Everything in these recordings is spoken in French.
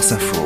France Info.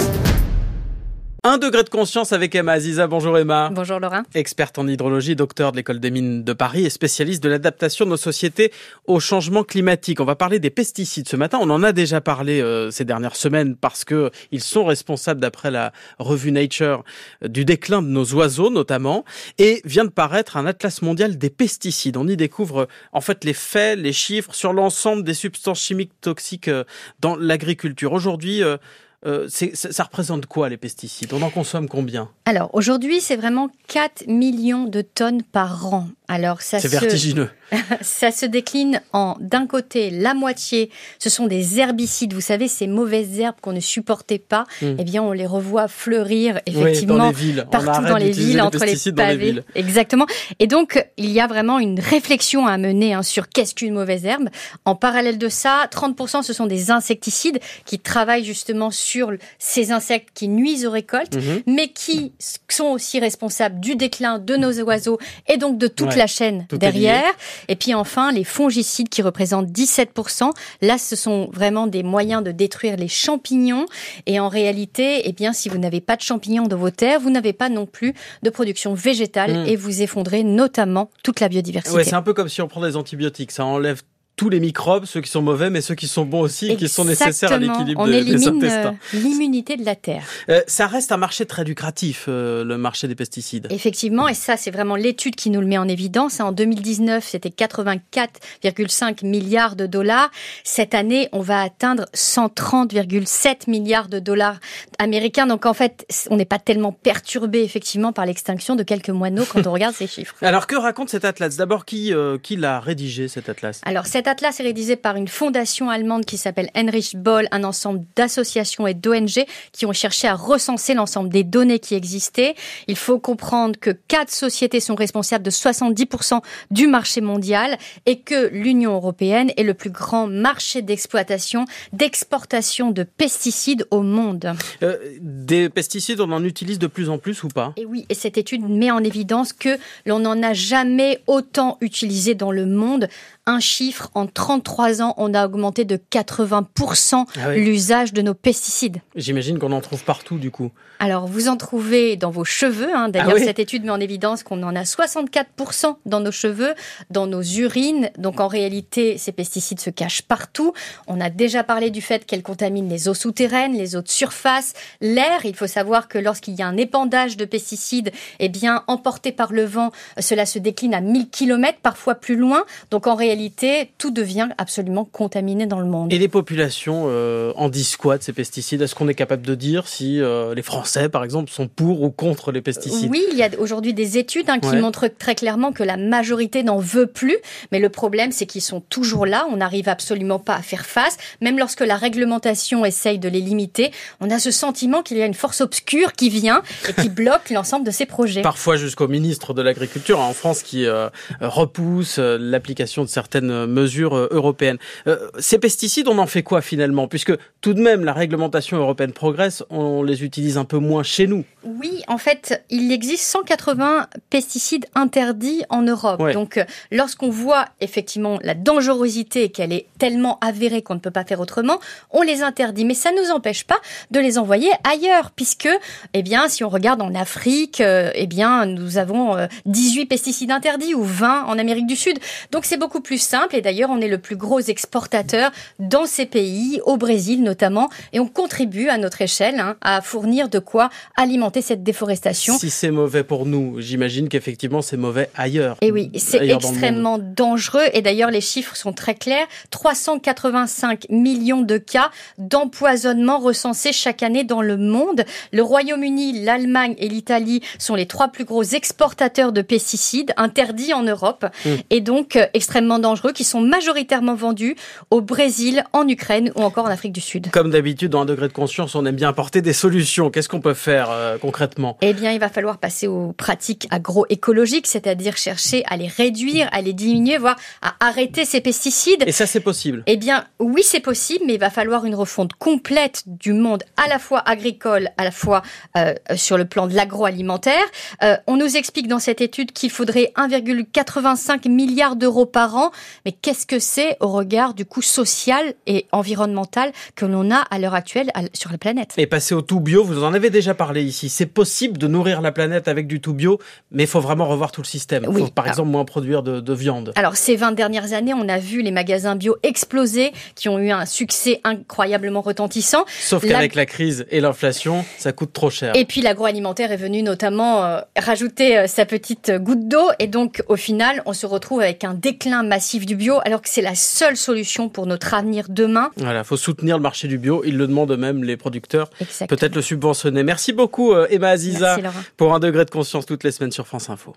Un degré de conscience avec Emma Aziza. Bonjour Emma. Bonjour Laurent. Experte en hydrologie, docteur de l'école des mines de Paris et spécialiste de l'adaptation de nos sociétés au changement climatique. On va parler des pesticides ce matin. On en a déjà parlé euh, ces dernières semaines parce que ils sont responsables, d'après la revue Nature, du déclin de nos oiseaux notamment. Et vient de paraître un atlas mondial des pesticides. On y découvre en fait les faits, les chiffres sur l'ensemble des substances chimiques toxiques euh, dans l'agriculture. Aujourd'hui, euh, euh, ça représente quoi les pesticides? On en consomme combien? Alors aujourd'hui, c'est vraiment 4 millions de tonnes par an. Alors ça c'est vertigineux. ça se décline en d'un côté la moitié, ce sont des herbicides. Vous savez ces mauvaises herbes qu'on ne supportait pas. Hmm. Eh bien, on les revoit fleurir effectivement dans les villes. partout dans les villes, entre les pavés. Exactement. Et donc il y a vraiment une réflexion à mener hein, sur qu'est-ce qu'une mauvaise herbe. En parallèle de ça, 30% ce sont des insecticides qui travaillent justement sur ces insectes qui nuisent aux récoltes, mhm. mais qui sont aussi responsables du déclin de nos oiseaux et donc de toute la chaîne derrière. Et puis enfin, les fongicides qui représentent 17%. Là, ce sont vraiment des moyens de détruire les champignons. Et en réalité, eh bien, si vous n'avez pas de champignons dans vos terres, vous n'avez pas non plus de production végétale mm. et vous effondrez notamment toute la biodiversité. Ouais, c'est un peu comme si on prend des antibiotiques. Ça enlève tous les microbes, ceux qui sont mauvais, mais ceux qui sont bons aussi, qui sont nécessaires à l'équilibre des, des intestins. Euh, l'immunité de la terre. Euh, ça reste un marché très lucratif, euh, le marché des pesticides. Effectivement, et ça, c'est vraiment l'étude qui nous le met en évidence. En 2019, c'était 84,5 milliards de dollars. Cette année, on va atteindre 130,7 milliards de dollars américains. Donc en fait, on n'est pas tellement perturbé effectivement par l'extinction de quelques moineaux quand on regarde ces chiffres. Alors que raconte cet atlas? D'abord, qui, qui l'a rédigé cet atlas? Alors cet atlas est rédigé par une fondation allemande qui s'appelle Heinrich Boll, un ensemble d'associations et d'ONG qui ont cherché à recenser l'ensemble des données qui existaient. Il faut comprendre que quatre sociétés sont responsables de 70% du marché mondial et que l'Union européenne est le plus grand marché d'exploitation, d'exportation de pesticides au monde. Euh, des pesticides, on en utilise de plus en plus ou pas? Et oui, et cette étude met en évidence que l'on n'en a jamais autant utilisé dans le monde. Un chiffre en 33 ans, on a augmenté de 80% ah l'usage de nos pesticides. J'imagine qu'on en trouve partout du coup. Alors vous en trouvez dans vos cheveux. Hein. D'ailleurs, ah cette étude met en évidence qu'on en a 64% dans nos cheveux, dans nos urines. Donc en réalité, ces pesticides se cachent partout. On a déjà parlé du fait qu'elles contaminent les eaux souterraines, les eaux de surface, l'air. Il faut savoir que lorsqu'il y a un épandage de pesticides, eh bien emporté par le vent, cela se décline à 1000 km, parfois plus loin. Donc en réalité, tout devient absolument contaminé dans le monde. Et les populations euh, en disent quoi de ces pesticides Est-ce qu'on est capable de dire si euh, les Français, par exemple, sont pour ou contre les pesticides? Oui, il y a aujourd'hui des études hein, qui montrent très clairement que la majorité n'en veut plus. Mais le problème, c'est qu'ils sont toujours là. On n'arrive absolument pas à faire face. Même lorsque la réglementation essaye de les limiter, on a ce sentiment qu'il y a une force obscure qui vient et qui bloque l'ensemble de ces projets. Parfois jusqu'au ministre de l'Agriculture hein, en France qui euh, repousse l'application de certaines mesures européenne. Euh, ces pesticides, on en fait quoi finalement? Puisque tout de même, la réglementation européenne progresse, on les utilise un peu moins chez nous. Oui, en fait, il existe 180 pesticides interdits en Europe. Donc, euh, lorsqu'on voit effectivement la dangerosité, qu'elle est tellement avérée qu'on ne peut pas faire autrement, on les interdit. Mais ça ne nous empêche pas de les envoyer ailleurs, puisque, eh bien, si on regarde en Afrique, euh, eh bien, nous avons 18 pesticides interdits ou 20 en Amérique du Sud. Donc, c'est beaucoup plus simple. Et d'ailleurs, on est le plus gros exportateur dans ces pays, au Brésil notamment, et on contribue à notre échelle hein, à fournir de quoi alimenter cette déforestation. Si c'est mauvais pour nous, j'imagine qu'effectivement c'est mauvais ailleurs. Et oui, c'est extrêmement dangereux. Et d'ailleurs, les chiffres sont très clairs. 385 millions de cas d'empoisonnement recensés chaque année dans le monde. Le Royaume-Uni, l'Allemagne et l'Italie sont les trois plus gros exportateurs de pesticides interdits en Europe hmm. et donc euh, extrêmement dangereux, qui sont majoritairement vendus au Brésil, en Ukraine ou encore en Afrique du Sud. Comme d'habitude, dans un degré de conscience, on aime bien apporter des solutions. Qu'est-ce qu'on peut faire euh, concrètement? Eh bien, il va falloir passer aux pratiques agroécologiques, c'est-à-dire chercher à les réduire, à les diminuer, voire à arrêter ces pesticides. Et ça, c'est possible Eh bien, oui, c'est possible, mais il va falloir une refonte complète du monde, à la fois agricole, à la fois euh, sur le plan de l'agroalimentaire. Euh, on nous explique dans cette étude qu'il faudrait 1,85 milliard d'euros par an mais qu'est-ce que c'est au regard du coût social et environnemental que l'on a à l'heure actuelle sur la planète? Et passer au tout bio, vous en avez déjà parlé ici. C'est possible de nourrir la planète avec du tout bio, mais il faut vraiment revoir tout le système. Il faut par exemple moins produire de, de viande. Alors ces 20 dernières années, on a vu les magasins bio exploser, qui ont eu un succès incroyablement retentissant. Sauf qu'avec la... crise et l'inflation, ça coûte trop cher. Et puis l'agroalimentaire est venu notamment euh, rajouter euh, sa petite goutte d'eau, et donc au final, on se retrouve avec un déclin massif du bio, alors que c'est la seule solution pour notre avenir demain. Voilà, faut soutenir le marché du bio. Ils le demandent même les producteurs. Peut-être le subventionner. Merci beaucoup euh, Emma Aziza pour un degré de conscience toutes les semaines sur France Info.